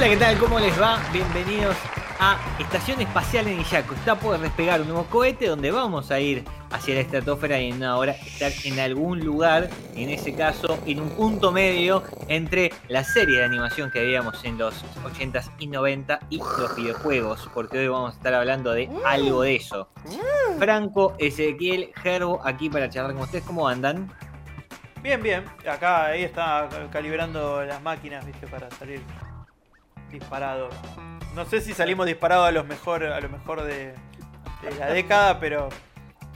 Hola, ¿qué tal? ¿Cómo les va? Bienvenidos a Estación Espacial en Iyaco. Está por despegar un nuevo cohete donde vamos a ir hacia la estratosfera y en una hora estar en algún lugar, en ese caso en un punto medio entre la serie de animación que veíamos en los 80s y 90 y los videojuegos, porque hoy vamos a estar hablando de algo de eso. Franco, Ezequiel, Gerbo, aquí para charlar con ustedes, ¿cómo andan? Bien, bien. Acá ahí está calibrando las máquinas, viste, para salir disparado. No sé si salimos disparados a lo mejor, a lo mejor de, de la década, pero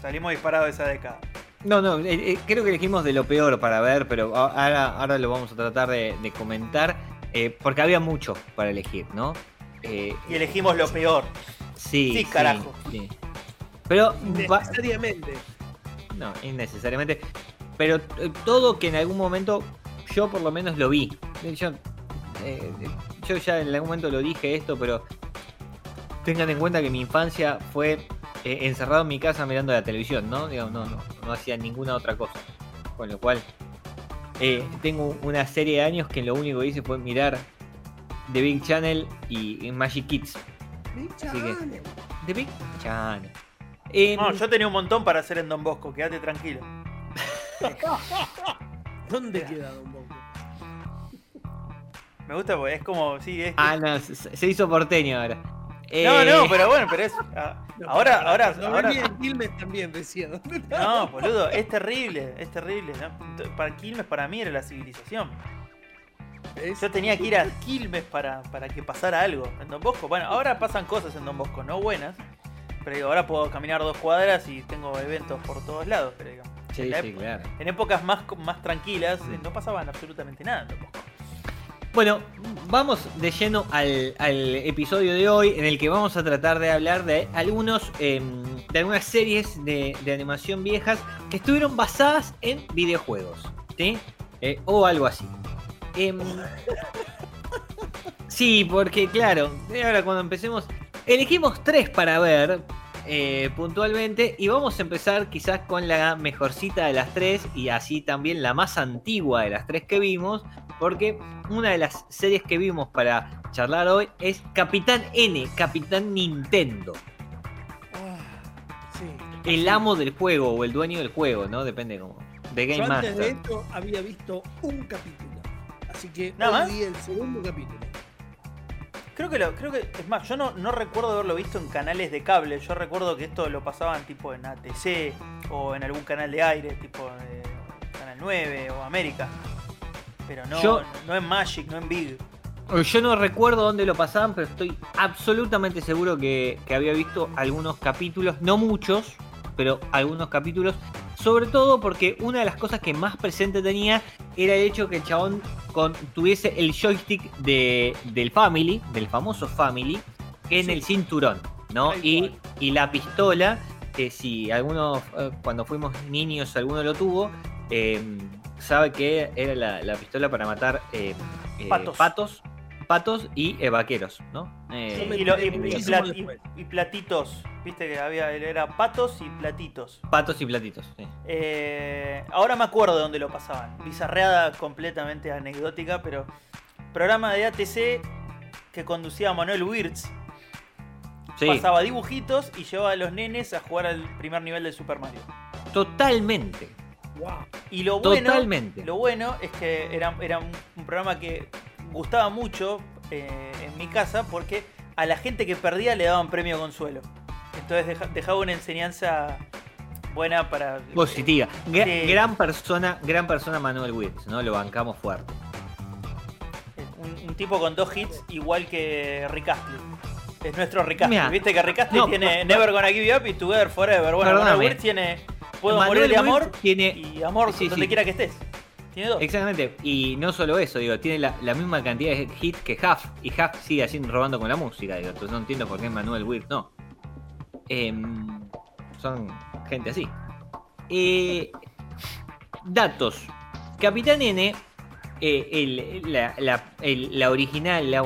salimos disparados de esa década. No, no, eh, eh, creo que elegimos de lo peor para ver, pero ahora, ahora lo vamos a tratar de, comentar, eh, porque había mucho para elegir, ¿no? y elegimos lo peor. Sí, sí, carajo. Sí, Pero innecesariamente. No, innecesariamente. Pero todo que en algún momento yo por lo menos lo vi. Yo, yo ya en algún momento lo dije esto, pero tengan en cuenta que mi infancia fue eh, encerrado en mi casa mirando la televisión, ¿no? no, no, no hacía ninguna otra cosa. Con lo cual, eh, tengo una serie de años que lo único que hice fue mirar The Big Channel y, Magic Kids. Big Channel. The Big Channel. no, yo tenía un montón para hacer en Don Bosco, quédate tranquilo. ¿Dónde queda Don Bosco? Me gusta porque es como, sí, es... Ah, no, se hizo porteño ahora. No, no, eh, pero bueno, pero es. Ah, ahora, ahora. ahora Quilmes también decía. No, boludo, es terrible, es terrible. Para Quilmes, para mí, era la civilización. Yo tenía que ir a Quilmes para, para que pasara algo. En Don Bosco, bueno, ahora pasan cosas en Don Bosco, no buenas. Pero digo, ahora puedo caminar dos cuadras y tengo eventos por todos lados. Pero digo, sí, sí, claro. en épocas más, más tranquilas no pasaban absolutamente nada en Don Bosco. Bueno, vamos de lleno al, episodio de hoy en el que vamos a tratar de hablar de algunos em, de algunas series de, animación viejas que estuvieron basadas en videojuegos, ¿sí? Eh, o algo así. Em, sí, porque claro, ahora cuando empecemos, elegimos tres para ver eh, puntualmente y vamos a empezar quizás con la mejorcita de las tres y así también la más antigua de las tres que vimos, porque una de las series que vimos para charlar hoy es Capitán N, Capitán Nintendo. Ah, el amo del juego o el dueño del juego, ¿no? Depende como. De Game Yo antes de esto había visto un capítulo. Así que ¿Nada vi el segundo capítulo. Creo que lo, creo que, es más, yo no, no recuerdo haberlo visto en canales de cable. Yo recuerdo que esto lo pasaban tipo en ATC o en algún canal de aire, tipo eh, Canal 9 o América. Pero no, no en Magic, no en Big. Yo no recuerdo dónde lo pasaban, pero estoy absolutamente seguro que, había visto algunos capítulos, no muchos, pero algunos capítulos. Sobre todo porque una de las cosas que más presente tenía era el hecho que el chabón tuviese el joystick de, del Family, del famoso Family, en el cinturón, ¿no? Y, y, la pistola, que si algunos, eh, cuando fuimos niños, alguno lo tuvo, eh, sabe que era la, pistola para matar eh, eh, patos. patos. Y eh, vaqueros, ¿no? y, platitos, viste que había, era patos y platitos. Patos y platitos, ahora me acuerdo de dónde lo pasaban. Bizarreada completamente anecdótica, pero programa de ATC que conducía Manuel Wirtz. Pasaba dibujitos y llevaba a los nenes a jugar al primer nivel del Super Mario. Totalmente. Y lo bueno, lo bueno es que era, era un, programa que gustaba mucho eh, en mi casa porque a la gente que perdía le daban premio consuelo. Entonces dejaba una enseñanza buena para. Positiva. Gran persona, gran persona Manuel Wills, ¿no? Lo bancamos fuerte. Un, tipo con dos hits igual que Rick Astley. Es nuestro Ricasti. Viste que Ricasti tiene Never Gonna Give You Up y Together Forever. Bueno, Manuel Wirtz tiene Puedo morir de amor tiene... y amor donde quiera que estés. Tiene dos. Exactamente. Y no solo eso, digo, tiene la, misma cantidad de hits que Huff. Y Huff sigue así robando con la música, digo. Entonces no entiendo por qué Manuel Wirtz no. Em, son gente así. Eh, datos. Capitán N, eh, la, original, la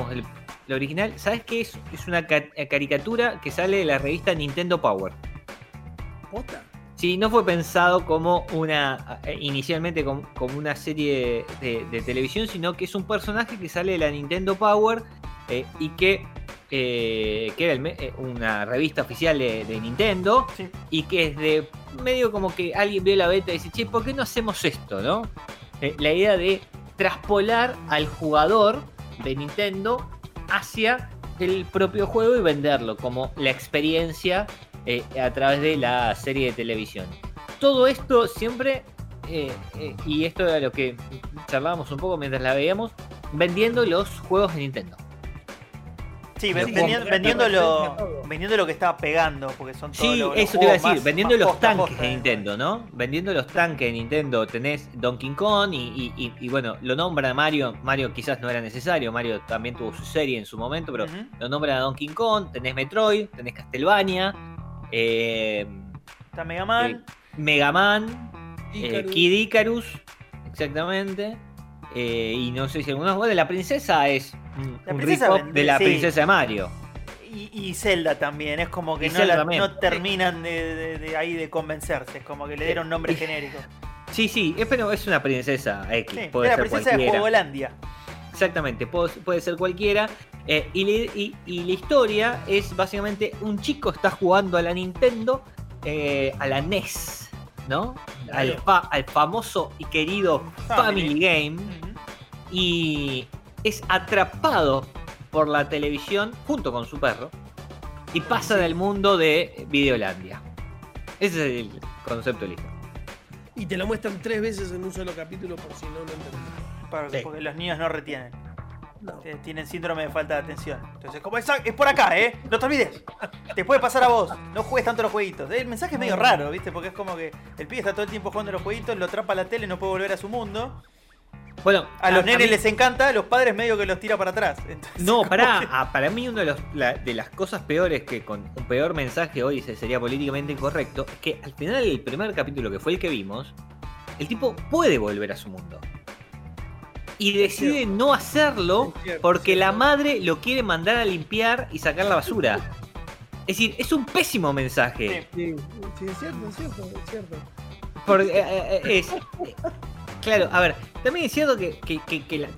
original, ¿sabes qué es? Es una caricatura que sale de la revista Nintendo Power. ¿Posta? Sí, no fue pensado como una. Eh, inicialmente como, una serie de, televisión, sino que es un personaje que sale de la Nintendo Power y que eh, que era eh, una revista oficial de, Nintendo, y que es de medio como que alguien vio la beta y dice, che, ¿por qué no hacemos esto? ¿no? Eh, la idea de traspolar al jugador de Nintendo hacia el propio juego y venderlo como la experiencia a través de la serie de televisión. Todo esto siempre, y esto era lo que charlábamos un poco mientras la veíamos, vendiendo los juegos de Nintendo. Sí, vendiendo, lo, que estaba pegando, porque son todos Sí, eso te iba a decir, vendiendo los tanques de Nintendo, ¿no? Vendiendo los tanques de Nintendo, tenés Donkey Kong y, bueno, lo nombra Mario, Mario quizás no era necesario, Mario también tuvo su serie en su momento, pero lo nombra Donkey Kong, tenés Metroid, tenés Castlevania, eh, está Mega Man, eh, Mega Man, eh, Kid Icarus, exactamente. Eh, y no sé si algunos. Bueno, la princesa es un, de la princesa de Mario. Y, Zelda también, es como que no, terminan de, ahí de convencerse, es como que le dieron nombre genérico. Sí, sí, es, pero es una princesa X. puede es la princesa de Jugolandia. Exactamente, puede, ser cualquiera. Eh, y, la historia es básicamente un chico está jugando a la Nintendo, eh, a la NES, ¿no? Al, al, famoso y querido Family, Game. Y es atrapado por la televisión junto con su perro y pasa del mundo de Videolandia. Ese es el concepto listo. Y te lo muestran tres veces en un solo capítulo por si no lo entendés. Porque los niños no retienen. Eh, tienen síndrome de falta de atención. Entonces, como es, es por acá, ¿eh? No te olvides. Te puede pasar a vos. No juegues tanto los jueguitos. El mensaje es medio raro, ¿viste? Porque es como que el pibe está todo el tiempo jugando los jueguitos, lo atrapa a la tele, no puede volver a su mundo. Bueno, a los nenes les encanta, a los padres medio que los tira para atrás. no, para, para mí una de, las cosas peores que con un peor mensaje hoy sería políticamente incorrecto es que al final del primer capítulo que fue el que vimos, el tipo puede volver a su mundo. Y decide no hacerlo porque la madre lo quiere mandar a limpiar y sacar la basura. Es decir, es un pésimo mensaje. Sí, sí, es cierto, es cierto, es cierto. Porque, eh, eh, es, Claro, a ver, también es cierto que,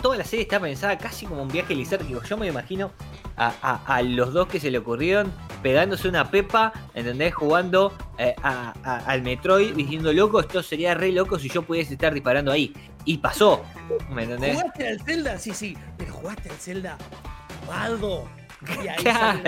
toda la serie está pensada casi como un viaje lisérgico. Yo me imagino a, los dos que se le ocurrieron pegándose una pepa, ¿entendés? Jugando eh, al Metroid diciendo, loco, esto sería re loco si yo pudiese estar disparando ahí. Y pasó, ¿me entendés? ¿Jugaste al Zelda? Sí, sí, pero jugaste al Zelda maldo. Y ahí claro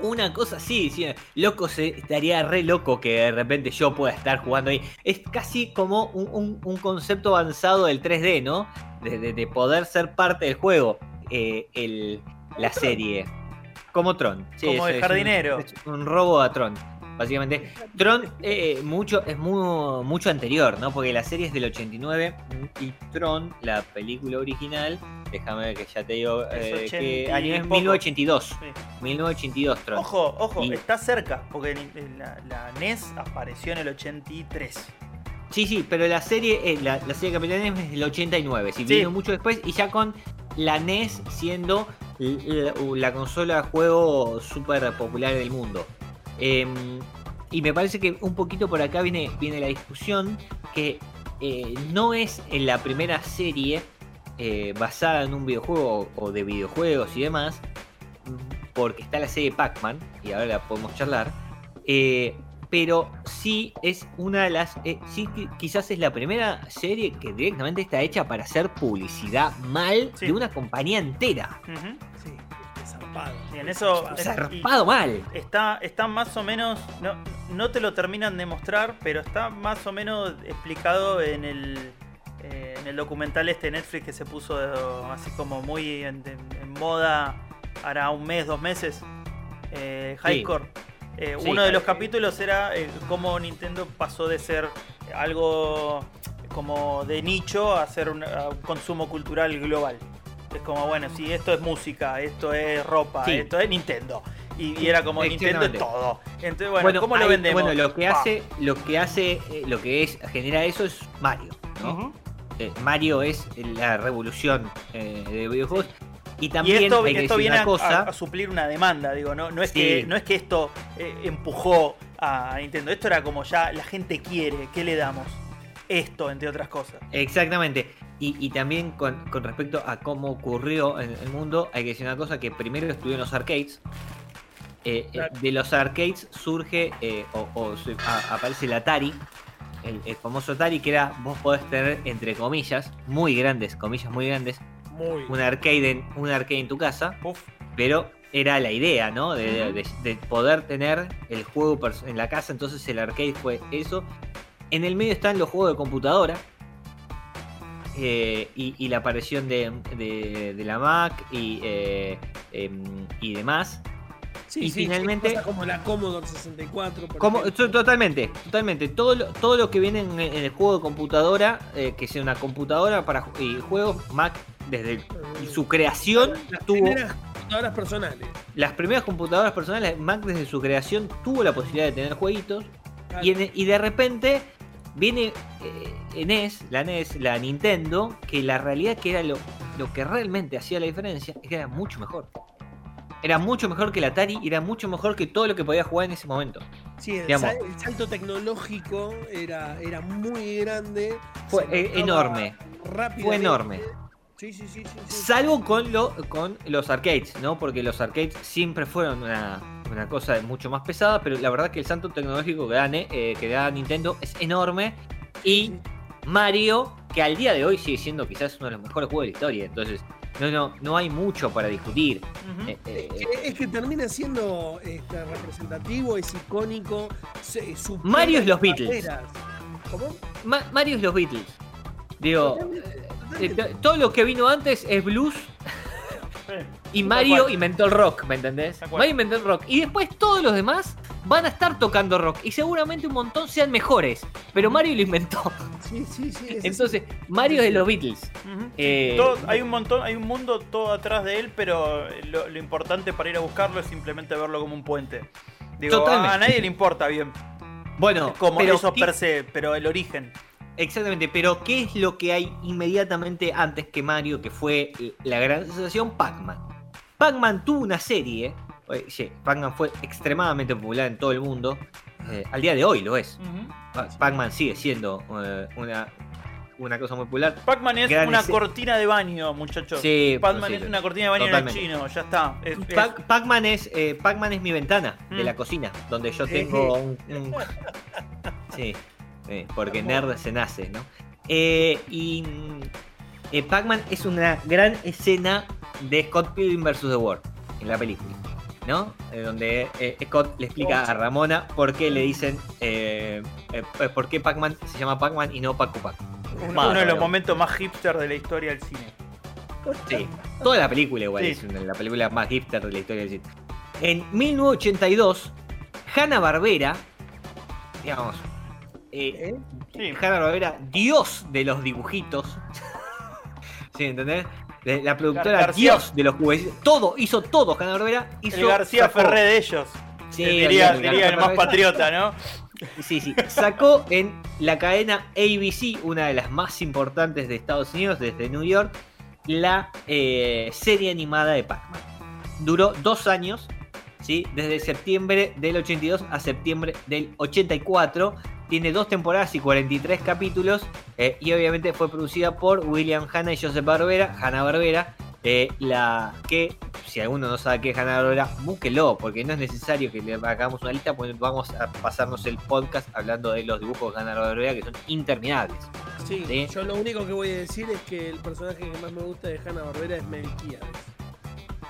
una cosa así, sí, loco, se, estaría re loco que de repente yo pueda estar jugando ahí. Es casi como un, concepto avanzado del 3D, ¿no? De, poder ser parte del juego, eh, la serie. Como Tron. como el jardinero. un robo a Tron básicamente. Tron eh, mucho, es muy, mucho anterior, ¿no? Porque la serie es del 89 y Tron, la película original, déjame ver que ya te digo, eh, que año es 1982. 1982 Tron. Ojo, ojo, está cerca, porque la, NES apareció en el 83. Sí, sí, pero la serie, eh, la, serie Capitán NES es del 89, si vino mucho después y ya con la NES siendo la, la consola de juego súper popular del mundo. Em, y me parece que un poquito por acá viene, viene la discusión que eh, no es en la primera serie eh, basada en un videojuego o de videojuegos y demás, porque está la serie Pac-Man, y ahora la podemos charlar, eh, pero sí es una de las, sí quizás es la primera serie que directamente está hecha para hacer publicidad mal de una compañía entera. En eso. Zarpado mal. Está, está más o menos. No, no te lo terminan de mostrar, pero está más o menos explicado en el. Eh, en el documental este Netflix que se puso así como muy en, moda hará un mes, dos meses, eh, Highcore. Eh, uno de los capítulos era eh, cómo Nintendo pasó de ser algo como de nicho a ser un, consumo cultural global. Es como, bueno, si esto es música, esto es ropa, esto es Nintendo. Y, era como Nintendo es todo. Entonces, bueno, ¿cómo lo vendemos? Bueno, lo que hace, lo que hace, eh, lo que es, genera eso es Mario, ¿no? Mario es la revolución de videojuegos. Y también esto, viene a, suplir una demanda, digo, no, no, es, que, no es que esto eh, empujó a Nintendo, esto era como ya la gente quiere, ¿qué le damos? Esto, entre otras cosas. Exactamente. Y, también con, respecto a cómo ocurrió en el mundo, hay que decir una cosa, que primero estuvieron los arcades. Eh, eh, de los arcades surge o, aparece el Atari, el, el, famoso Atari, que era, vos podés tener, entre comillas, muy grandes, comillas muy grandes, un arcade en, un arcade en tu casa. Pero era la idea, ¿no? De, poder tener el juego en la casa. Entonces el arcade fue eso. En el medio están los juegos de computadora. Eh, y, la aparición de, la Mac y, eh, em, y demás. y finalmente. como la Commodore 64. como, totalmente, totalmente. Todo lo, todo lo que viene en, el juego de computadora, eh, que sea una computadora para y juegos, Mac desde su creación las primeras computadoras personales. Las primeras computadoras personales, Mac desde su creación tuvo la posibilidad de tener jueguitos y, de repente viene eh, NES, la NES, la Nintendo, que la realidad que era lo, lo que realmente hacía la diferencia es que era mucho mejor. Era mucho mejor que la Atari y era mucho mejor que todo lo que podía jugar en ese momento. Sí, el, salto tecnológico era, era muy grande. Fue enorme. Fue enorme. Sí, sí, sí, Salvo con, lo, con los arcades, ¿no? Porque los arcades siempre fueron una, cosa mucho más pesada, pero la verdad que el santo tecnológico que da, eh, que da Nintendo es enorme. Y Mario, que al día de hoy sigue siendo quizás uno de los mejores juegos de la historia. Entonces, no, no, no hay mucho para discutir. Eh, eh, es, que, termina siendo este, representativo, es icónico. Mario es los Beatles. ¿Cómo? Mario es los Beatles. Digo, eh, todo lo que vino antes es blues. y Mario inventó el rock, ¿me entendés? Mario inventó el rock. Y después todos los demás van a estar tocando rock. Y seguramente un montón sean mejores. Pero Mario lo inventó. Sí, sí, sí. Entonces, Mario es de los Beatles. Eh, hay un montón, hay un mundo todo atrás de él, pero lo, importante para ir a buscarlo es simplemente verlo como un puente. Digo, a, nadie le importa bien. Bueno, como eso per se, pero el origen. Exactamente, pero ¿qué es lo que hay inmediatamente antes que Mario, que fue la gran sensación? Pac-Man. Pac-Man tuvo una serie, sí, Pac-Man fue extremadamente popular en todo el mundo, eh, al día de hoy lo es. Pac-Man sigue siendo eh, una, una cosa muy popular. Pac-Man es una cortina de baño, muchachos. Sí, Pac-Man es una cortina de baño en el chino, ya está. Pac-Man es, eh, Pac es mi ventana de la mm. cocina, donde yo tengo un... Sí. Eh, porque nerd se nace, ¿no? Eh, y eh, Pac-Man es una gran escena de Scott Pilgrim vs. The World en la película, ¿no? donde Scott le explica a Ramona por qué le dicen, por qué Pac-Man se llama Pac-Man y no Pacu Pac. Uno, de los momentos más hipster de la historia del cine. Sí, toda la película igual es la película más hipster de la historia del cine. En 1982, Hanna Barbera, digamos, eh, sí. Hanna Barbera, dios de los dibujitos. ¿Sí, entendés? La productora dios de los juguetes. Todo, hizo todo Hanna Barbera. Hizo, el García Ferré de ellos. Sí, diría, el más patriota, ¿no? Sí, sí. Sacó en la cadena ABC, una de las más importantes de Estados Unidos, desde New York, la eh, serie animada de Pac-Man. Duró dos años, ¿sí? desde septiembre del 82 a septiembre del 84 tiene dos temporadas y 43 capítulos. Eh, y obviamente fue producida por William Hanna y Joseph Barbera. Hanna Barbera. Eh, la que, si alguno no sabe qué es Hanna Barbera, búsquelo, porque no es necesario que le hagamos una lista, pues vamos a pasarnos el podcast hablando de los dibujos de Hanna Barbera que son interminables. Sí, yo lo único que voy a decir es que el personaje que más me gusta de Hanna Barbera es Melquiades.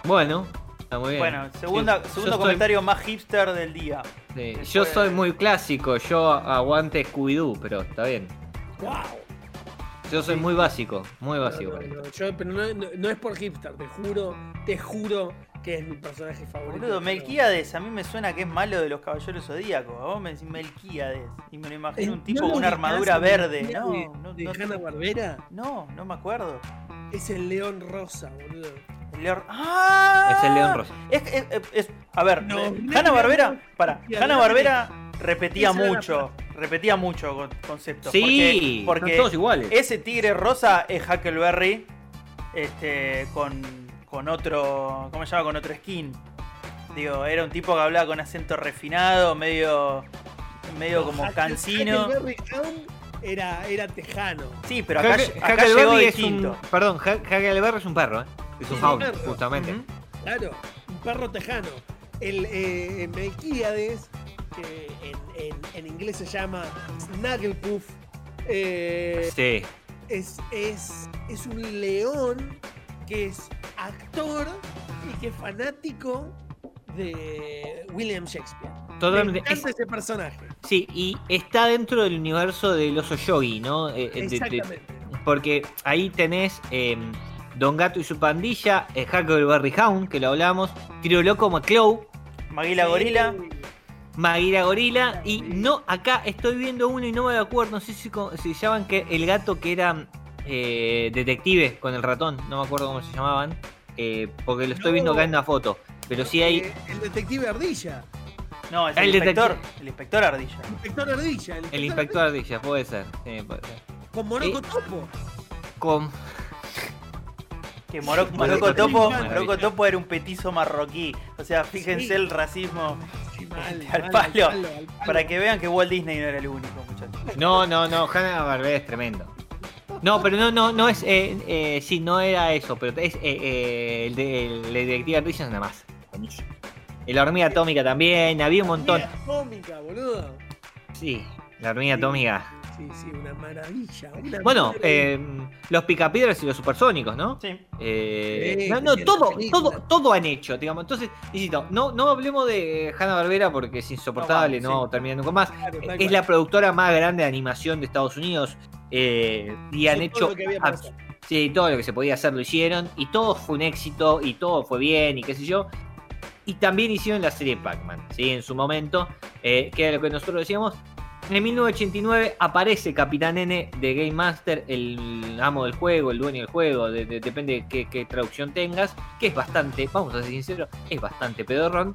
Bueno, bueno, segunda, segundo comentario más hipster del día. Yo soy muy clásico, yo aguante Scooby-Doo, pero está bien. ¡Wow! Yo soy muy básico, muy básico. pero no, es por hipster, te juro, te juro que es mi personaje favorito. Boludo, de Melquíades a mí me suena que es malo de los caballeros zodíacos. Vos me decís Melquíades. Y me lo imagino un Eh, tipo ¿no con una armadura verde. la No, no, de no, Hanna Barbera no, no me acuerdo. es el león rosa, boludo. León. ¡Ah! Es el león rosa. Es, es- es- es- a ver, No, eh, Hanna Barbera, no, para, Hanna Barbera repetía mucho, repetía mucho con- conceptos. Sí, porque, porque son todos iguales. ese tigre rosa es Huckleberry, este, con, con otro, ¿cómo se llama? Con otro skin. Digo, era un tipo que hablaba con acento refinado, medio, medio como cansino. Huckleberry era, era tejano. Sí, pero acá, Huckle- acá llegó Huckleberry es distinto. un. Perdón, Huck- Huckleberry es un perro, ¿eh? Hound, perro. justamente. Claro, un perro tejano. El eh, Melquíades, que en, en- en inglés se llama Snagglepuff, eh, Sí. es, es, es un león que es actor y que es fanático de William Shakespeare. Me Totalmente. Es- ese personaje. sí, y está dentro del universo del oso yogi, ¿no? Eh, eh, de- de- Exactamente. porque ahí tenés eh, Don Gato y su pandilla, eh, Huckleberry Hound, que lo hablamos, Tiro Loco McClow, Maguila Sí. Gorila. Maguira Gorila, y no, acá estoy viendo uno y no me acuerdo, no sé si, si llaman que el gato que era eh, detective con el ratón, no me acuerdo cómo se llamaban, eh, porque lo estoy No. viendo acá en la foto, pero sí hay... Eh, el detective Ardilla. No, es El el, inspector. detective. El inspector Ardilla. El inspector Ardilla. El inspector Ardilla, puede ser. sí, puede ser. Con Moroco Eh, Topo. Con... Que Moro- Sí, Morocco Topo, Topo. Morocco Topo era un petizo marroquí. O sea, fíjense Sí. el racismo. Sí, mal, al mal, palo. al palo. Para que vean que Walt Disney no era el único, muchachos. No, no, no, Hanna Barbera es tremendo. No, pero no, no, no es, eh, eh, sí, no era eso, pero es eh, eh, el, de, el es nada más. La hormiga atómica también, había un montón. Mira, Atómica, boludo. Sí, la hormiga atómica. Sí, sí, una maravilla. una Bueno, maravilla. eh, los picapiedras y los supersónicos, ¿no? Sí. Eh, Sí, no, no, todo, todo, todo han hecho, digamos. Entonces, insisto, no, no hablemos de Hanna Barbera porque es insoportable, no terminar nunca más. Claro, Es cual. la productora más grande de animación de Estados Unidos eh, y han hecho todo sí, todo lo que se podía hacer lo hicieron y todo fue un éxito y todo fue bien y qué sé yo. Y también hicieron la serie Pac-Man, ¿sí? en su momento, eh, que era lo que nosotros decíamos. En 1989 aparece Capitán N de Game Master, el amo del juego, el dueño del juego, de- de- depende de qué, traducción tengas, que es bastante, vamos a ser sinceros, es bastante pedorrón.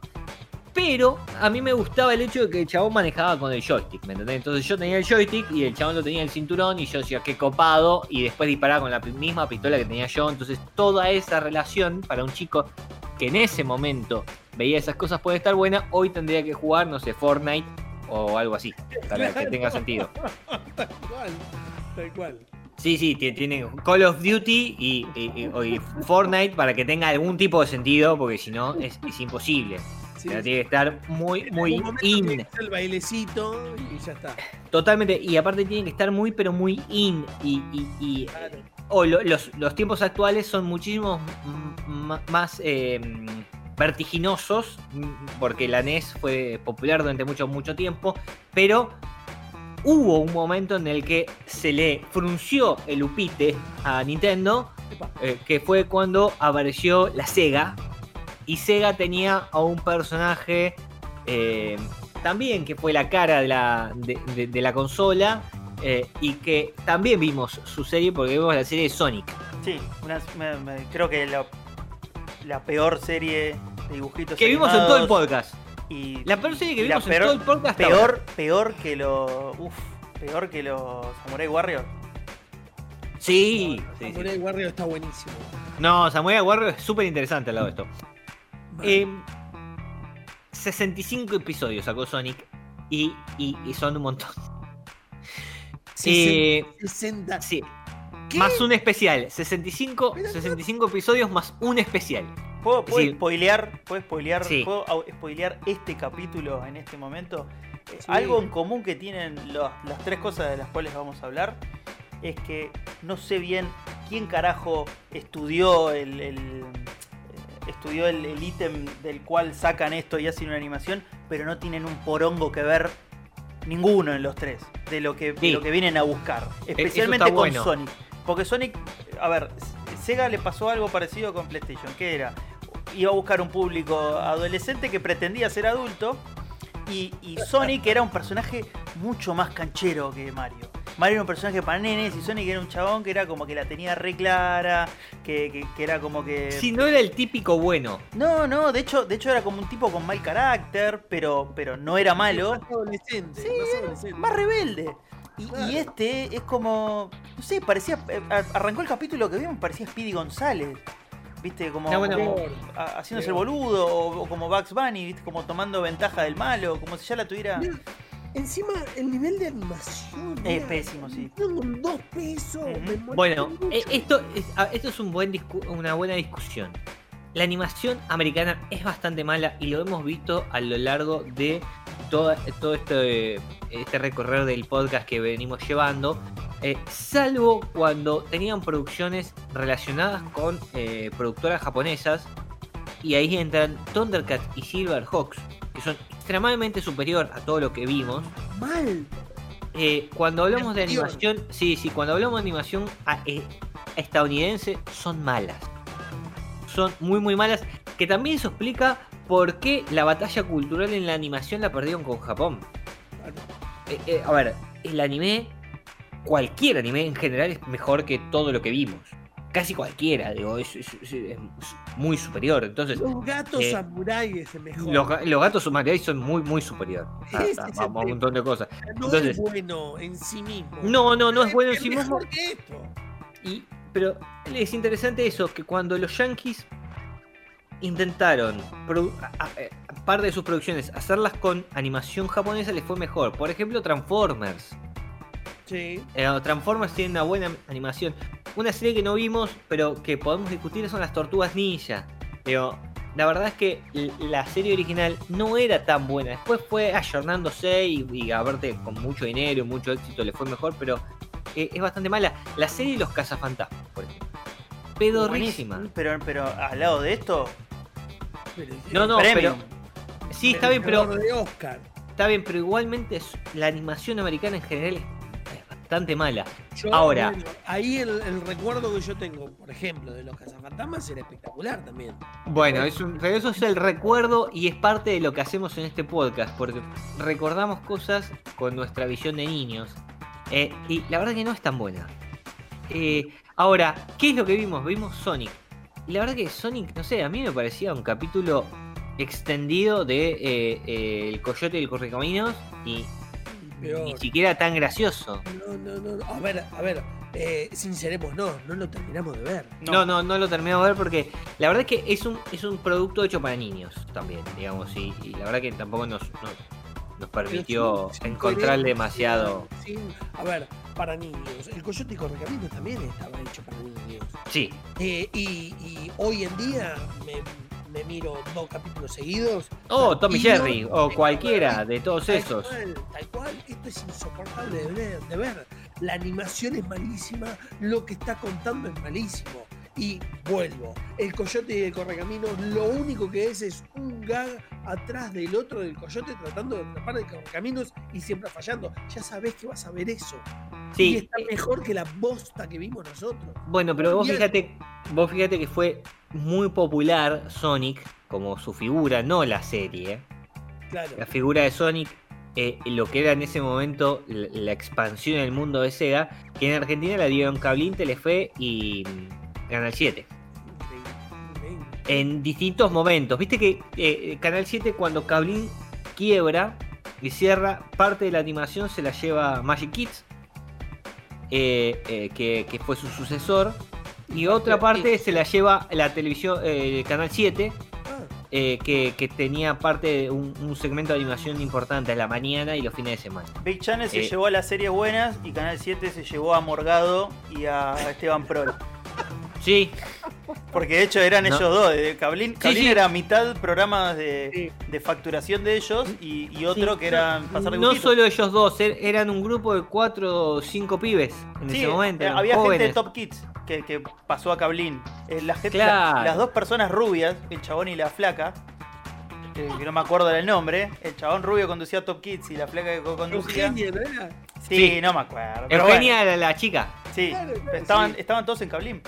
Pero a mí me gustaba el hecho de que el chabón manejaba con el joystick, ¿me entendés? Entonces yo tenía el joystick y el chabón lo tenía en el cinturón y yo decía, qué copado, y después disparaba con la misma pistola que tenía yo. Entonces toda esa relación para un chico que en ese momento veía esas cosas puede estar buena, hoy tendría que jugar, no sé, Fortnite o algo así, para que tenga sentido. Tal cual. Tal cual. Sí, sí, tie- tiene Call of Duty y, y- y- y Fortnite para que tenga algún tipo de sentido, porque si no es, es imposible. Sí, O sea, sí. tiene que estar muy, muy tiene in. que el bailecito y ya está. Totalmente, y aparte tiene que estar muy, pero muy in. Y, Claro. o lo- los, los tiempos actuales son muchísimo m- m- más eh, vertiginosos, porque la NES fue popular durante mucho, mucho tiempo, pero hubo un momento en el que se le frunció el upite a Nintendo, eh, que fue cuando apareció la Sega, y Sega tenía a un personaje eh, también que fue la cara de la, de, de- de la consola, eh, y que también vimos su serie porque vimos la serie de Sonic. Sí, una- me- me- creo que la, la peor serie de dibujitos Que vimos en todo el podcast. Y La peor serie que vimos en todo el podcast. peor, peor que los. Uf, peor que los Samurai Warriors. Sí, sí, sí. Samurai Warrior está buenísimo. No, Samurai Warrior es súper interesante al lado de esto. Eh, 65 episodios sacó Sonic y, y- y son un montón. Eh, 60. sí, ¿Qué? más un especial. 65, Pero- 65 episodios más un especial. ¿Puedo, puedo Sí. spoilear? ¿Puedo spoilear? Sí. ¿Puedo spoilear este capítulo en este momento? Eh, Sí. Algo en común que tienen los- las tres cosas de las cuales vamos a hablar es que no sé bien quién carajo estudió el, el, eh, estudió el el ítem del cual sacan esto y hacen una animación, pero no tienen un porongo que ver ninguno en los tres de lo que, de lo que vienen a buscar, especialmente está con bueno. Sonic. Porque Sonic, a ver, Sega le pasó algo parecido con PlayStation, que era iba a buscar un público adolescente que pretendía ser adulto. Y, y Sonic era un personaje mucho más canchero que Mario. Mario era un personaje para nenes y Sonic era un chabón que era como que la tenía re clara, que, que- que era como que... Si no era el típico bueno. No, no, de hecho, de hecho era como un tipo con mal carácter, pero, pero no era malo. Más adolescente. Sí, más adolescente. más rebelde. Y, este es como. No sé, parecía. eh, Arrancó el capítulo que vimos, parecía Speedy González. ¿Viste? Como, No, bueno, como Peor. a- haciéndose el boludo, o, o como Bugs Bunny, ¿viste? Como tomando ventaja del malo, como si ya la tuviera. Mira, Encima, el nivel de animación. Es mira, pésimo, sí. Con dos pesos. Bueno, mucho. eh, esto es, a- esto es un buen discu- una buena discusión. La animación americana es bastante mala y lo hemos visto a lo largo de toda- todo este, este recorrer del podcast que venimos llevando. eh, salvo cuando tenían producciones relacionadas con eh, productoras japonesas. Y ahí entran Thundercats y Silverhawks, que son extremadamente superior a todo lo que vimos. Mal. Eh, cuando hablamos de Animación. sí, sí, cuando hablamos de animación a- eh, estadounidense, son malas. Son muy, muy malas. Que también eso explica por qué la batalla cultural en la animación la perdieron con Japón. Eh, eh, a ver, el anime, cualquier anime en general es mejor que todo lo que vimos. Casi cualquiera, digo, es, es- es- es muy superior. Entonces, Los gatos eh, samuráis es mejor. los, ga- los gatos son muy, muy superior a, Ese a- es a el un montón de cosas. no entonces- es bueno en sí mismo. No, no, no es bueno en sí mismo. mejor que esto. Y, pero es interesante eso, que cuando los Yankees intentaron, a- a- eh, parte de sus producciones, hacerlas con animación japonesa, les fue mejor. Por ejemplo, Transformers. Sí. Eh, Transformers tiene una buena animación. Una serie que no vimos, pero que podemos discutir son las Tortugas Ninja. Pero la verdad es que la serie original no era tan buena. Después fue ayornándose y, y a verte con mucho dinero y mucho éxito le fue mejor, pero eh, es bastante mala. La serie Los Cazafantasmas, por ejemplo. Pedorrísima. Pero, pero al lado de esto, No, no, premium. pero. Sí, está bien, pero. ganador de Oscar. Está bien, pero igualmente es- la animación americana en general es, es bastante mala. Yo, Ahora. bueno, ahí el, el recuerdo que yo tengo, por ejemplo, de los cazafantasmas era espectacular también. Bueno, es un- pero eso es el recuerdo y es parte de lo que hacemos en este podcast, porque recordamos cosas con nuestra visión de niños. eh, y la verdad que no es tan buena. Eh, ahora, ¿qué es lo que vimos? Vimos Sonic. Y la verdad que Sonic, no sé, a mí me parecía un capítulo extendido de eh, eh, El Coyote y el Correcaminos y Peor. ni siquiera tan gracioso. No, no, no, no. A ver, a ver, eh, sinceremos, no, no lo terminamos de ver. No, no, no lo terminamos de ver porque la verdad es que es un, es un producto hecho para niños también, digamos, y, y la verdad que tampoco nos, nos, nos permitió Pero sin- sin encontrar demasiado. sin- a ver, para niños. El Coyote y Correcaminos también estaba hecho para niños. Sí, Eh, y, y hoy en día me, me miro dos capítulos seguidos. o Tommy Jerry, o cualquiera de todos Tal esos. cual, tal cual, esto es insoportable de ver, de ver. La animación es malísima, lo que está contando es malísimo. Y vuelvo, el coyote y el correcaminos, lo único que es es un gag atrás del otro del coyote tratando de atrapar el correcaminos y siempre fallando. Ya sabés que vas a ver eso. Y Sí, está mejor que la bosta que vimos nosotros. bueno, pero vos fíjate, vos fíjate que fue muy popular Sonic como su figura, no la serie. Claro. La figura de Sonic, eh, lo que era en ese momento la, la expansión en el mundo de Sega, que en Argentina la dieron Cablín, Telefe y mm, Canal 7. Increíble, increíble. En distintos momentos. Viste que eh, Canal 7 cuando Cablín quiebra y cierra, parte de la animación se la lleva Magic Kids, eh, eh, que, que fue su sucesor. Y otra parte se la lleva la televisión, eh, Canal 7, Ah, eh, que, que tenía parte de un, un segmento de animación importante a la mañana y los fines de semana. Big Channel se llevó a las series buenas y Canal 7 se llevó a Morgado y a Esteban Prol. Sí, Porque de hecho eran No. ellos dos. eh, Cablín, Cablín sí. era mitad programas de, Sí. de facturación de ellos y, y otro Sí, que eran pasar no dibujitos. solo ellos dos, er- eran un grupo de cuatro o cinco pibes en Sí, ese momento. eh, había gente de. Top Kids que, que pasó a Cablín. Eh, la gente, Claro. la- las dos personas rubias, el chabón y la flaca, que, que no me acuerdo del nombre, el chabón rubio conducía Top Kids y la flaca que conducía. Eugenia, ¿no era? Sí, Sí. no me acuerdo. Eugenia era la chica. bueno, sí, Claro, claro, estaban, sí. estaban todos en Cablín.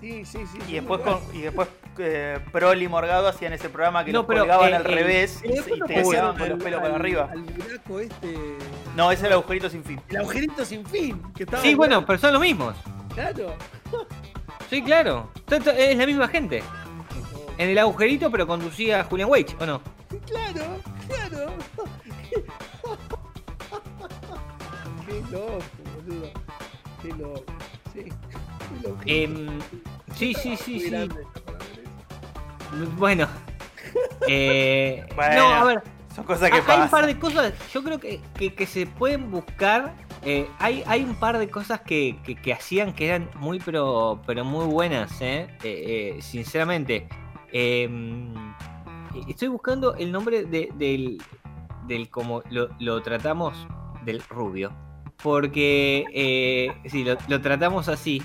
Sí, sí, sí. Y después, con- y después eh, Proli y Morgado hacían ese programa que No, los pero, colgaban eh, al eh, revés y, te quedaban con los al- pelos para arriba. Al buraco este. No, ese era el agujerito sin fin. El agujerito sin fin. Que estaba Sí, bueno, pero son los mismos. Claro. Sí, claro. Es la misma gente. En el agujerito, pero conducía a Julian Wage, ¿o no? Claro, claro. Qué loco, boludo. Qué loco. Sí. Em, sí, sí, sí, sí. Bueno. Eh, Bueno. No, a ver. Son cosas que Hay un par de cosas, yo creo que, que- que se pueden buscar. eh, hay, hay un par de cosas que, que- que hacían que eran muy, pero, pero muy buenas, ¿eh? Sinceramente. Eh, estoy buscando el nombre de- del, del como lo, lo tratamos del rubio. Porque, sí, lo, lo tratamos así.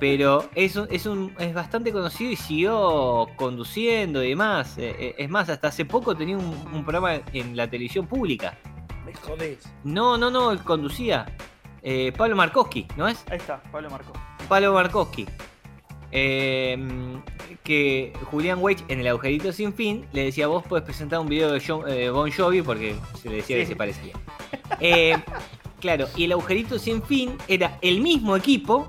Pero es, un- es, un, es bastante conocido y siguió conduciendo y demás. Eh, eh, es más, hasta hace poco tenía un, un programa en la televisión pública. Me jodés. No, no, no, él conducía. Eh, Pablo Markowski, ¿no es? Ahí está, Pablo Marco. Pablo Markowski. Eh, que Julián Wage en el agujerito sin fin le decía vos podés presentar un video de Jo- eh, Bon Jovi porque se le decía que se parecía. Eh, claro, y el agujerito sin fin era el mismo equipo,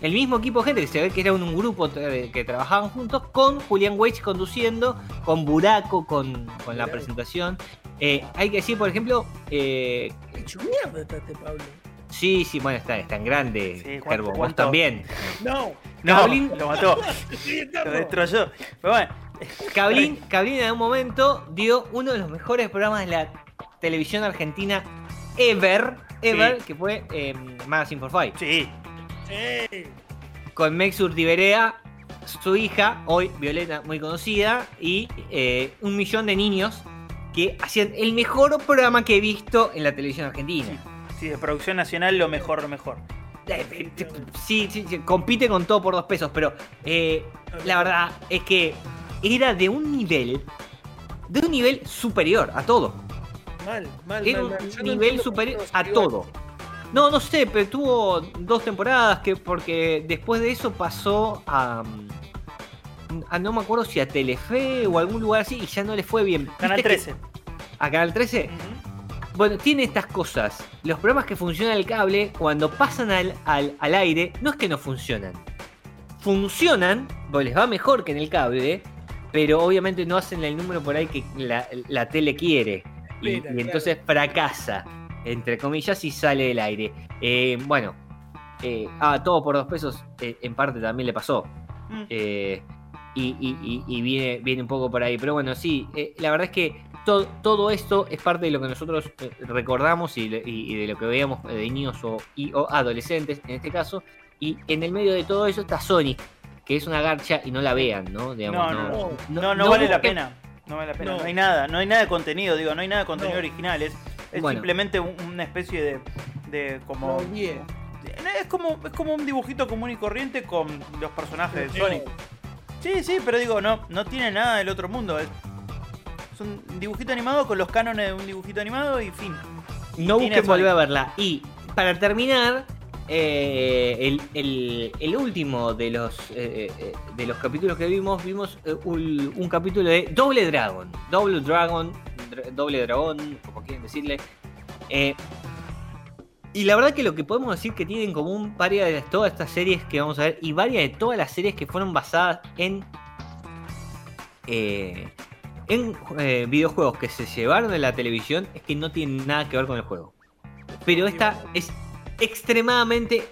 el mismo equipo de gente que se ve que era un, un grupo tra- que trabajaban juntos con Julián Wage conduciendo, con Buraco, con, con la presentación. Eh, hay que decir, por ejemplo, eh, Hecho mierda está este Pablo. sí, sí, bueno, está, es tan grande, Sí, ¿cuánto- Gerbo, vos también. No. No, Cablín- lo mató, lo destruyó. Pero bueno, Cablín, Cablín en algún momento dio uno de los mejores programas de la televisión argentina ever, ever, Sí. que fue eh, Magazine for Five. sí. Con Mex Urtiberea, su hija, hoy Violeta, muy conocida, y eh, un millón de niños que hacían el mejor programa que he visto en la televisión argentina. Sí, de producción nacional lo mejor, lo mejor. Sí, sí, sí, compite con todo por dos pesos, pero eh, la verdad es que era de un nivel, de un nivel superior a todo. Mal, mal, Era mal, un no nivel superior a todo. No, no sé, pero tuvo dos temporadas que porque después de eso pasó a, mm, a no me acuerdo si a Telefe o algún lugar así y ya no le fue bien. Canal ¿Viste que- 13. ¿A Canal 13? Bueno, tiene estas cosas. Los programas que funcionan el cable, cuando pasan al, al- al aire, no es que no funcionan. Funcionan, pues les va mejor que en el cable, pero obviamente no hacen el número por ahí que la, la tele quiere. Y entonces fracasa, entre comillas, y sale del aire. Eh, bueno, eh, ah, todo por dos pesos, eh, en parte también le pasó. Mm. Eh, y, y- y- y viene, viene un poco por ahí. Pero bueno, sí, eh, la verdad es que to- todo esto es parte de lo que nosotros recordamos y, le- y- y de lo que veíamos de niños o, y- o adolescentes en este caso. Y en el medio de todo eso está Sonic, que es una garcha y no la vean, ¿no? Digamos, No, no, no. No, no, vale la pena. No vale la pena. No. No. hay nada, no hay nada de contenido, digo, no hay nada de contenido No. original. Es, es Bueno. simplemente un- una especie de, de como. Odié. Es como, es como un dibujito común y corriente con los personajes de Sonic. Sí, sí, pero digo, no, no tiene nada del otro mundo. Es, es un dibujito animado con los cánones de un dibujito animado y fin. No busquen volver a verla. Y para terminar, eh, el, el- el último de los, eh, eh, de los capítulos que vimos, vimos eh, un, un capítulo de Doble Dragon. Doble Dragon, dra- Doble Dragón, como quieren decirle. Eh, y la verdad que lo que podemos decir que tienen en común varias de todas estas series que vamos a ver y varias de todas las series que fueron basadas en eh, en eh, videojuegos que se llevaron a la televisión es que no tienen nada que ver con el juego. Pero esta es extremadamente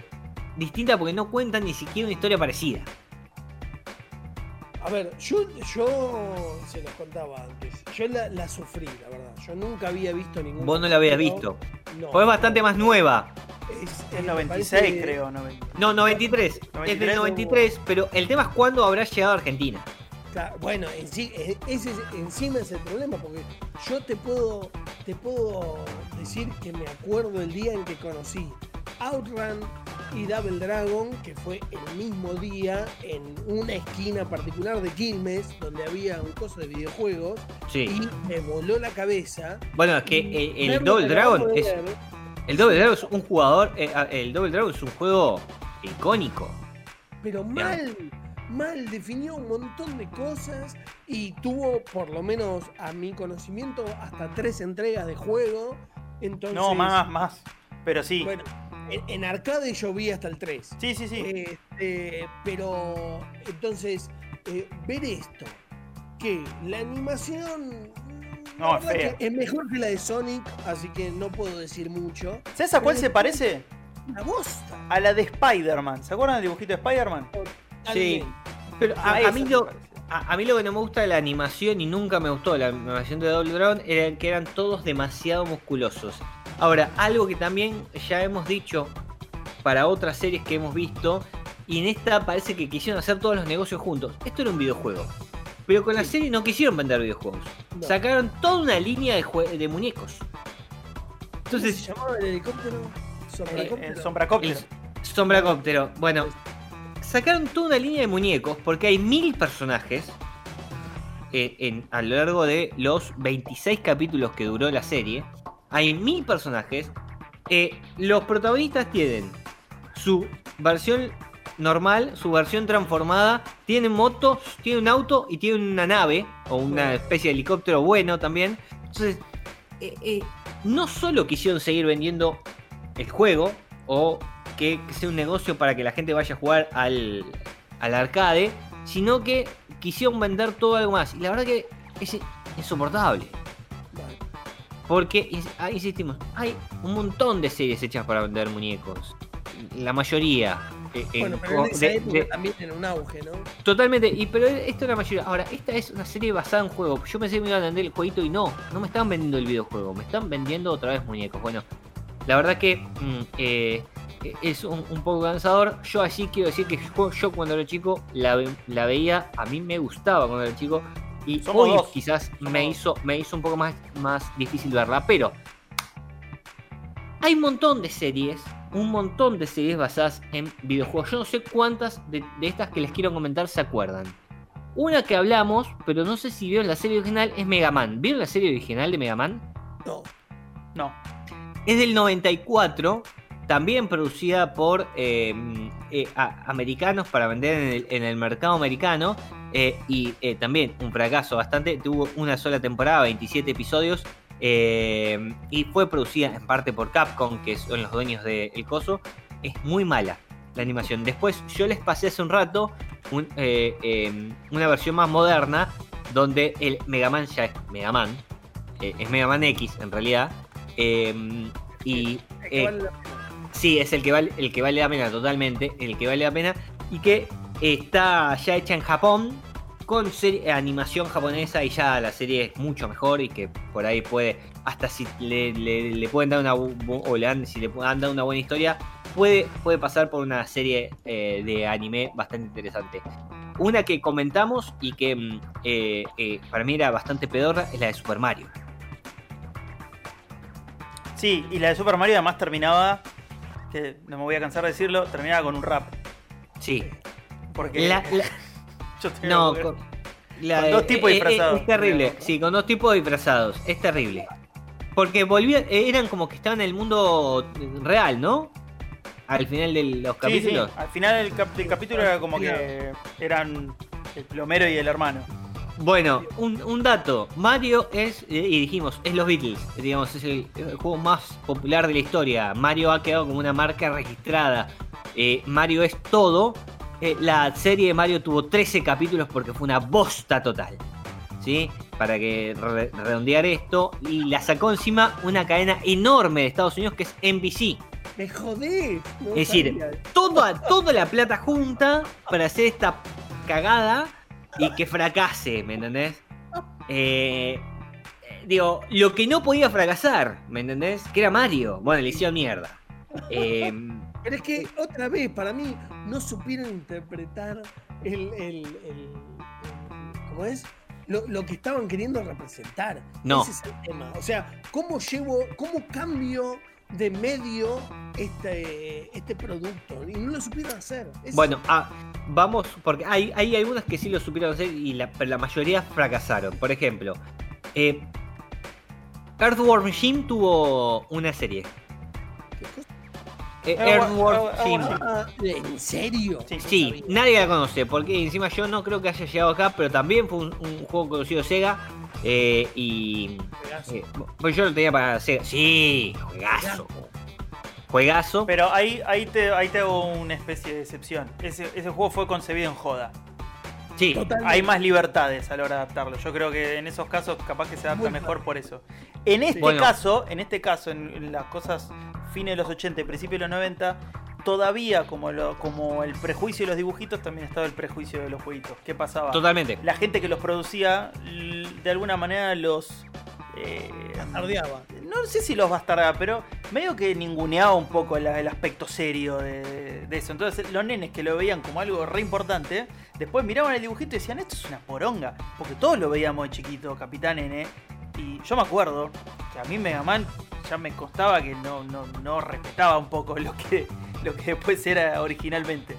distinta porque no cuentan ni siquiera una historia parecida. A ver, yo, yo se los contaba antes. Yo la, la sufrí, la verdad. Yo nunca había visto ningún. Vos no la habías visto. No. Es bastante más nueva. Es, Es eh, me 96, parece- creo. 90. No, 93. Es 93, del 93, pero el tema es cuándo habrá llegado a Argentina. Claro, bueno, en sí, eh, ese es- encima es el problema, porque yo te puedo, te puedo decir que me acuerdo el día en que conocí Outrun y Double Dragon, que fue el mismo día en una esquina particular de Quilmes, donde había un coso de videojuegos, Sí. y me voló la cabeza. Bueno, es que el, Double Dragon es. ver, El Double Dragon es un jugador. eh, el Double Dragon es un juego icónico. Pero mal, mal, definió un montón de cosas y tuvo, por lo menos a mi conocimiento, hasta tres entregas de juego. Entonces, No, más, más. Pero sí. Bueno, en, en arcade yo vi hasta el 3. Sí, sí, sí. Este, pero entonces, eh, ver esto, que la animación mm, No, la es fea. es mejor que la de Sonic, así que no puedo decir mucho. ¿Sabes a cuál se parece? Una bosta. A la de Spider-Man. ¿Se acuerdan del dibujito de Spider-Man? Sí. Pero a, mí lo, a, a mí lo que no me gusta de la animación y nunca me gustó la animación de Double Dragon era que eran todos demasiado musculosos. Ahora, algo que también ya hemos dicho para otras series que hemos visto, y en esta parece que quisieron hacer todos los negocios juntos. Esto era un videojuego. Pero con la serie no quisieron vender videojuegos. No. Sacaron toda una línea de, muñecos. ¿Cómo Entonces, se llamaba el helicóptero? Eh, Sombracóptero. el Sombracóptero. el Sombracóptero. Bueno, sacaron toda una línea de muñecos porque hay mil personajes eh, en, a lo largo de los 26 capítulos que duró la serie. Hay mil personajes. Eh, los protagonistas tienen su versión normal, su versión transformada. Tienen motos, tienen un auto y tienen una nave o una especie de helicóptero bueno también. Entonces, eh, eh, no solo quisieron seguir vendiendo el juego o que, sea un negocio para que la gente vaya a jugar al, al arcade, sino que quisieron vender todo algo más. Y la verdad que es insoportable. Porque, ah, insistimos, hay un montón de series hechas para vender muñecos. La mayoría. eh, en Bueno, pero en esa de- época de- también en un auge, ¿no? Totalmente, y pero esto es la mayoría. Ahora, esta es una serie basada en juego. Yo pensé que me iban a vender el jueguito y no, no me están vendiendo el videojuego, me están vendiendo otra vez muñecos. Bueno, la verdad que mm, eh, es un, un poco cansador. Yo así quiero decir que yo, yo cuando era chico la, ve- la veía, a mí me gustaba cuando era chico. Y Somos hoy dos, quizás somos me hizo, me hizo un poco más, más difícil verla. Pero hay un montón de series, un montón de series basadas en videojuegos. Yo no sé cuántas de, de estas que les quiero comentar se acuerdan. Una que hablamos, pero no sé si vieron la serie original, es Mega Man. ¿Vieron la serie original de Mega Man? No. No. Es del 94, también producida por eh, eh, a- americanos para vender en el, en el mercado americano. eh, y eh, también un fracaso bastante. Tuvo una sola temporada, 27 episodios. eh, y fue producida en parte por Capcom, que son los dueños del Coso. Es muy mala la animación. Después yo les pasé hace un rato un, eh, una versión más moderna donde el Mega Man ya es Mega Man. es Mega Man X en realidad. y Es que vale. Sí, es el que vale, el que vale la pena totalmente, el que vale la pena y que está ya hecha en Japón con animación japonesa y ya la serie es mucho mejor y que por ahí puede, hasta si le, pueden dar una o le dan, si le han dado una buena historia, puede, puede pasar por una serie eh, de anime bastante interesante. Una que comentamos y que mm, eh, eh, para mí era bastante pedorra es la de Super Mario. Sí, y la de Super Mario además terminaba, que no me voy a cansar de decirlo, terminaba con un rap. Sí. Porque La- la- yo tenía No, con, dos tipos eh, eh, disfrazados. Es terrible, sí, con dos tipos disfrazados. Es terrible. Porque volvían, eh, eran como que estaban en el mundo real, ¿no? Al final de los Sí, sí, capítulos. al final del, cap- del capítulo era como que eran el plomero y el hermano. Bueno, un, un dato. Mario es, eh, y dijimos, es los Beatles. Digamos, es el, el juego más popular de la historia. Mario ha quedado como una marca registrada. Eh, Mario es todo. Eh, la serie de Mario tuvo 13 capítulos porque fue una bosta total. ¿Sí? Para que re- redondear esto. Y la sacó encima una cadena enorme de Estados Unidos que es NBC. Me jodé. no Es decir, toda, toda la plata junta para hacer esta cagada y que fracase, ¿me entendés? Eh, digo, lo que no podía fracasar, ¿me entendés? Que era Mario. Bueno, le hicieron mierda. Eh, Pero es que otra vez, para mí, no supieron interpretar el. el, el- el- ¿Cómo es? Lo, lo que estaban queriendo representar. No. Ese es el tema. O sea, ¿cómo llevo, cómo cambio de medio este, este producto? Y no lo supieron hacer. Bueno, ah, vamos, porque hay, hay algunas que sí lo supieron hacer y la, pero la mayoría fracasaron. Por ejemplo, eh, Earthworm Jim tuvo una serie. Earthworm eh, eh, Jim. Ah, ¿En serio? Sí. Sí, nadie la conoce, porque encima yo no creo que haya llegado acá, pero también fue un, un juego conocido Sega. eh, y. Eh, pues yo lo tenía para Sega. Sí, juegazo. Juegazo. Pero ahí, ahí, te, ahí te hago una especie de excepción. Ese, ese juego fue concebido en joda. Sí, Totalmente. Hay más libertades a la hora de adaptarlo. Yo creo que en esos casos capaz que se adapta Muy mejor claro. por eso. En este Bueno. caso, en este caso, en, en las cosas fines de los 80 y principios de los 90, todavía como, lo, como el prejuicio de los dibujitos, también estaba el prejuicio de los jueguitos. ¿Qué pasaba? totalmente. La gente que los producía, de alguna manera los... eh, Bastardeaba. no sé si los bastardeaba, pero medio que ninguneaba un poco la- el aspecto serio de, de eso. Entonces los nenes que lo veían como algo re importante, después miraban el dibujito y decían, esto es una poronga. Porque todos lo veíamos de chiquito, Capitán N. Y yo me acuerdo que a mí Mega Man ya me costaba que no, no, no respetaba un poco lo que, lo que después era originalmente.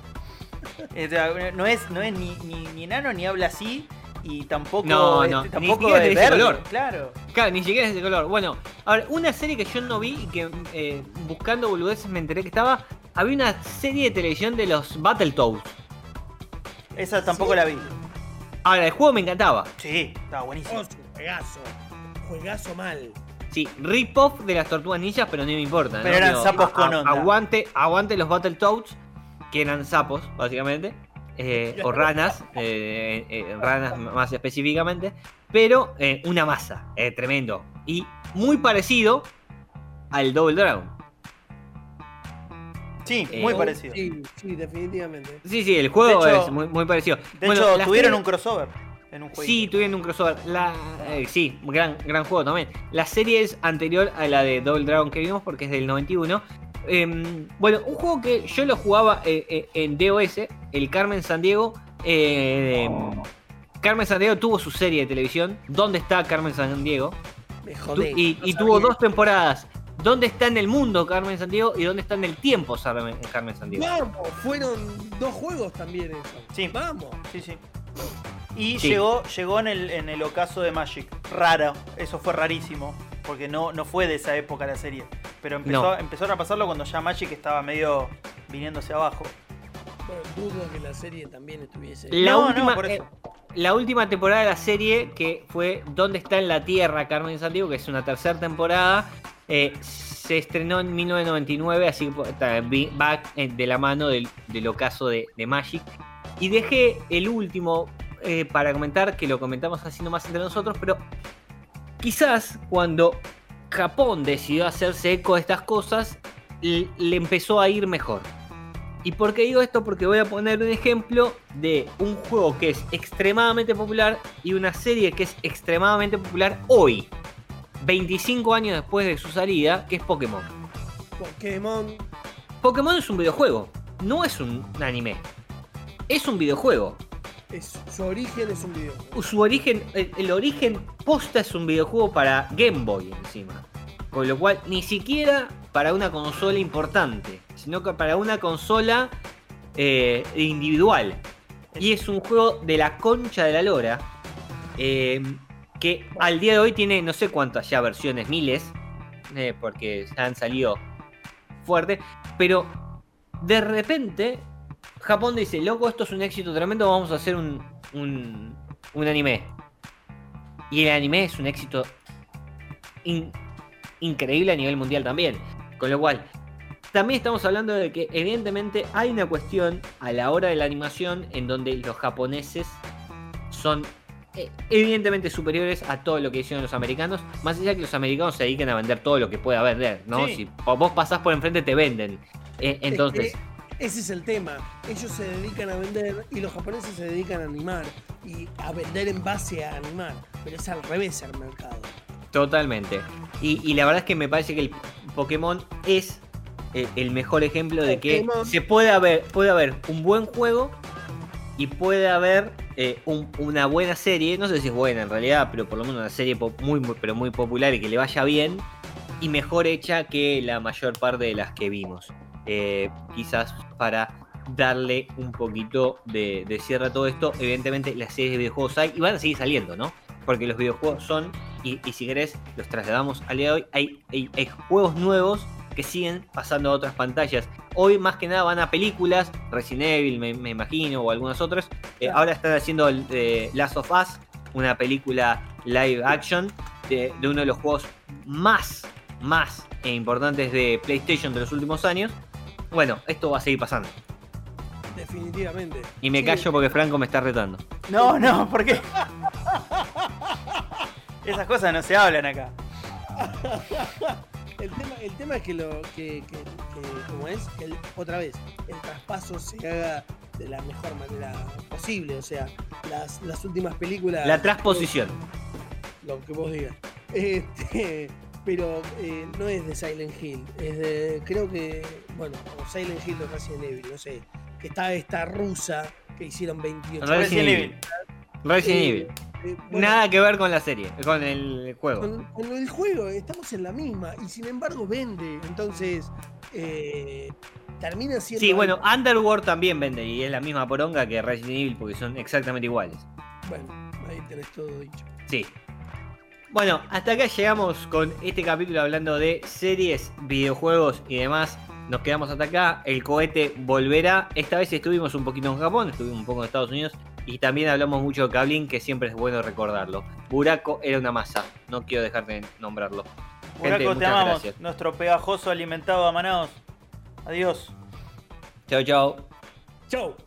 O sea, no es, no es ni, ni, ni enano ni habla así. Y tampoco, No, no, ni tampoco siquiera de de ese verde, color. Claro. Claro, ni siquiera es de color. Bueno, ahora, una serie que yo no vi y que eh, buscando boludeces me enteré que estaba. Había una serie de televisión de los Battletoads. Esa tampoco la vi. Ahora, el juego me encantaba. Sí, estaba buenísimo. Oh, sí, juegazo. Mal. Sí, rip-off de las tortugas ninjas, pero no me importa. Pero ¿no? eran Digo, sapos con onda. Aguante, aguante los Battletoads, que eran sapos, básicamente. eh, o ranas, eh, eh, ranas más específicamente. Pero eh, una masa, eh, tremendo. Y muy parecido al Double Dragon. Sí, muy parecido. Sí, sí, definitivamente. Sí, sí, el juego hecho- es muy, muy parecido. De Bueno, hecho, tuvieron un crossover en un juego. Sí, tuvieron un crossover. La, eh, sí, gran, gran juego también. La serie es anterior a la de Double Dragon que vimos porque es del 91. Em, bueno, un juego que yo lo jugaba eh, eh, en DOS, el Carmen San Diego. eh, Carmen San Diego tuvo su serie de televisión. ¿Dónde está Carmen San Diego? Me Tu- jodé. y no y sabía. tuvo dos temporadas. ¿Dónde está en el mundo Carmen San Diego y dónde está en el tiempo Carmen Carmen San Diego? Vamos, fueron dos juegos también eso. Sí. Vamos. Sí, sí. Y Sí. llegó, llegó en, el, en el ocaso de Magic. Raro. Eso fue rarísimo. Porque no, no fue de esa época la serie. Pero empezó, No. empezaron a pasarlo cuando ya Magic estaba medio viniéndose abajo. Bueno, dudo que la serie también estuviese. La No, no, última, eh, la última temporada de la serie, que fue ¿Dónde está en la Tierra Carmen Sandiego? Que es una tercera temporada, eh, se estrenó en 1999, así que pues, va eh, de la mano del, del ocaso de, de Magic. Y dejé el último eh, para comentar, que lo comentamos así nomás entre nosotros, pero quizás cuando Japón decidió hacerse eco de estas cosas, le empezó a ir mejor. ¿Y por qué digo esto? Porque voy a poner un ejemplo de un juego que es extremadamente popular y una serie que es extremadamente popular hoy, 25 años después de su salida, que es Pokémon. Pokémon. Pokémon es un videojuego, no es un anime. Es un videojuego. Es, su origen es un videojuego. Su origen, el, origen posta es un videojuego para Game Boy encima. Con lo cual, ni siquiera para una consola importante, sino que para una consola eh, individual. Y es un juego de la concha de la lora. eh, que al día de hoy tiene no sé cuántas ya versiones, miles. eh, porque han salido fuerte. Pero de repente Japón dice, loco, esto es un éxito tremendo, vamos a hacer un, un, un anime. Y el anime es un éxito in- increíble a nivel mundial también. Con lo cual, también estamos hablando de que evidentemente hay una cuestión a la hora de la animación en donde los japoneses son eh, evidentemente superiores a todo lo que hicieron los americanos, más allá que los americanos se dediquen a vender todo lo que pueda vender, ¿no? Sí. Si vos pasás por enfrente te venden. Eh, entonces, ese es el tema. Ellos se dedican a vender y los japoneses se dedican a animar. Y a vender en base a animar. Pero es al revés el mercado. Totalmente. Y, y la verdad es que me parece que el Pokémon es eh, el mejor ejemplo de que Pokémon. se puede haber, puede haber un buen juego y puede haber eh, un- una buena serie. No sé si es buena en realidad, pero por lo menos una serie muy, muy, pero muy popular y que le vaya bien. Y mejor hecha que la mayor parte de las que vimos. Eh, quizás para darle un poquito de, de cierre a todo esto. Evidentemente las series de videojuegos hay y van a seguir saliendo, ¿no? Porque los videojuegos son, y, y si querés, los trasladamos al día de hoy, hay, hay, hay juegos nuevos que siguen pasando a otras pantallas. Hoy más que nada van a películas, Resident Evil me, me imagino, o algunas otras. Eh, ahora están haciendo eh, Last of Us, una película live action de, de uno de los juegos más, más importantes de PlayStation de los últimos años. Bueno, esto va a seguir pasando. Definitivamente. Y me Sí, callo porque Franco me está retando. No, no, ¿por qué? Esas cosas no se hablan acá. El tema, el tema es que lo que, que- que, como es, que el- otra vez, el traspaso se haga de la mejor manera posible. O sea, las, las últimas películas. La transposición. Lo que vos digas. Este, pero eh, no es de Silent Hill. Es de. Creo que. Bueno, o Silent Hill o Resident Evil, no sé. Que está esta rusa que hicieron 28 Resident Evil. Resident Eh, Evil. eh, bueno, Nada que ver con la serie, con el juego. Con, con el juego estamos en la misma y sin embargo vende. Entonces, eh, termina siendo. Sí, bueno, algo- Underworld también vende y es la misma poronga que Resident Evil porque son exactamente iguales. Bueno, ahí tenés todo dicho. Sí. Bueno, hasta acá llegamos con este capítulo hablando de series, videojuegos y demás. Nos quedamos hasta acá. El cohete volverá. Esta vez estuvimos un poquito en Japón, estuvimos un poco en Estados Unidos. Y también hablamos mucho de Cablín, que siempre es bueno recordarlo. Buraco era una masa. No quiero dejar de nombrarlo. Gente, Buraco, te muchas amamos. gracias. Nuestro pegajoso alimentado a manados. Adiós. Chao, chao. Chau.